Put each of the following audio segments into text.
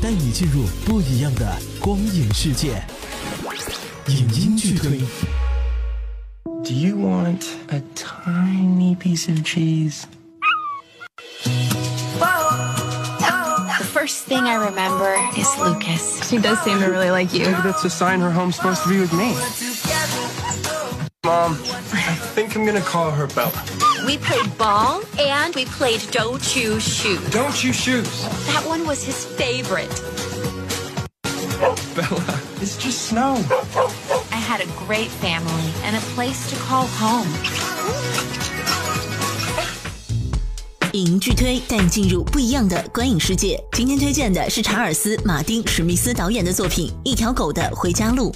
带你进入不一样的光影世界。影音剧推。 Do you want a tiny piece of cheese? The first thing I remember is Lucas. She does seem to really like you. Maybe that's a sign her home's supposed to be with me. Mom, I think I'm gonna call her Bella. We played ball and we played Don't Choose Shoes. Don't you shoes. That one was his favorite. Bella, it's just snow. I had a great family and a place to call home. 影音剧推带你进入不一样的观影世界。今天推荐的是查尔斯·马丁·史密斯导演的作品《一条狗的回家路》。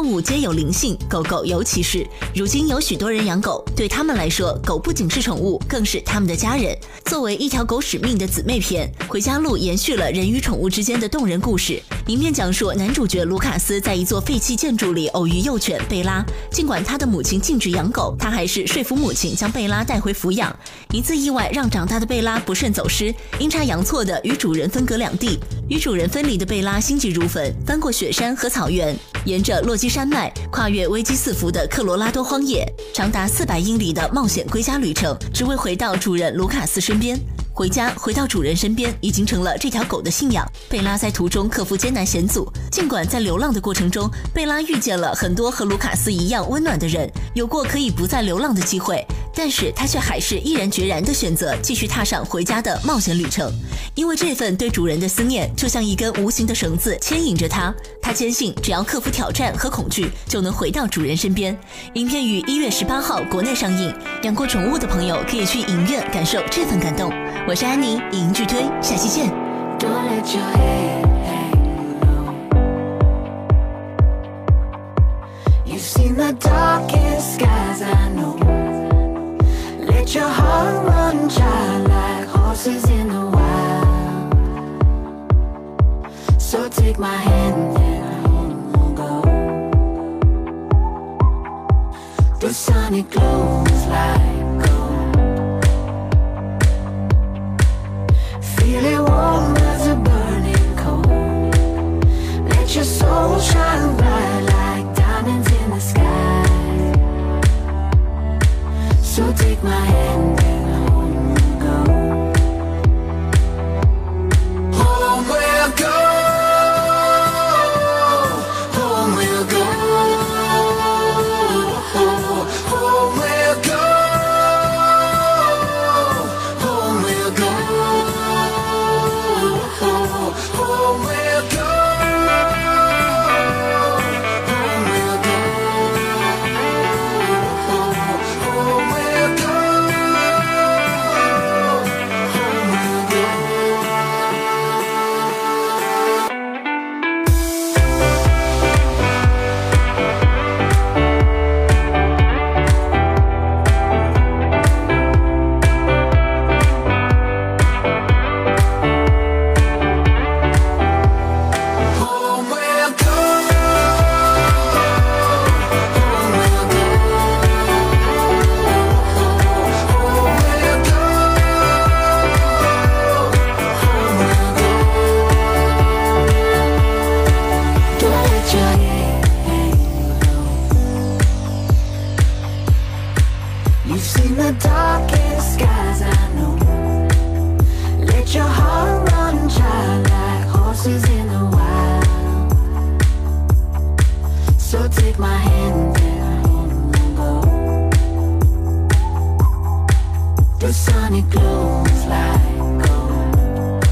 动物皆有灵性，狗狗尤其是。如今有许多人养狗，对他们来说，狗不仅是宠物，更是他们的家人。作为一条狗使命的姊妹篇，《回家路》延续了人与宠物之间的动人故事。影片讲述男主角卢卡斯在一座废弃建筑里偶遇幼犬贝拉，尽管他的母亲禁止养狗，他还是说服母亲将贝拉带回抚养。一次意外让长大的贝拉不慎走失，阴差阳错的与主人分隔两地。与主人分离的贝拉心急如焚，翻过雪山和草原，沿着落基山脉，跨越危机四伏的科罗拉多荒野，长达四百英里的冒险归家旅程，只为回到主人卢卡斯身边。回家，回到主人身边，已经成了这条狗的信仰。贝拉在途中克服艰难险阻，尽管在流浪的过程中，贝拉遇见了很多和卢卡斯一样温暖的人，有过可以不再流浪的机会，但是他却还是毅然决然地选择继续踏上回家的冒险旅程。因为这份对主人的思念，就像一根无形的绳子牵引着他。他坚信，只要克服挑战和恐惧，就能回到主人身边。影片于一月十八号国内上映，养过宠物的朋友可以去影院感受这份感动。我是安妮，影剧推，下期见。You've seen the darkest skies, I know. Your heart run child like horses in the wild. So take my hand and we'll go. The sonic glows like gold. Feel it warm as a burning coal. Let your soul shine bright take my hand darkest skies I know. Let your heart run like horses in the wild. So take my hand and go. The sun it glows like gold.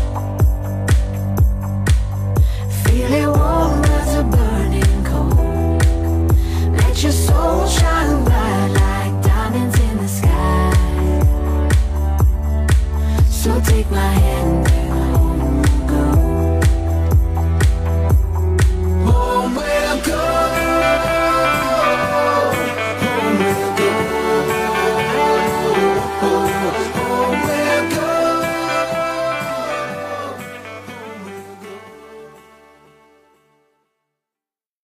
Feel it warm as a burning coal Let your soul shine So take my hand.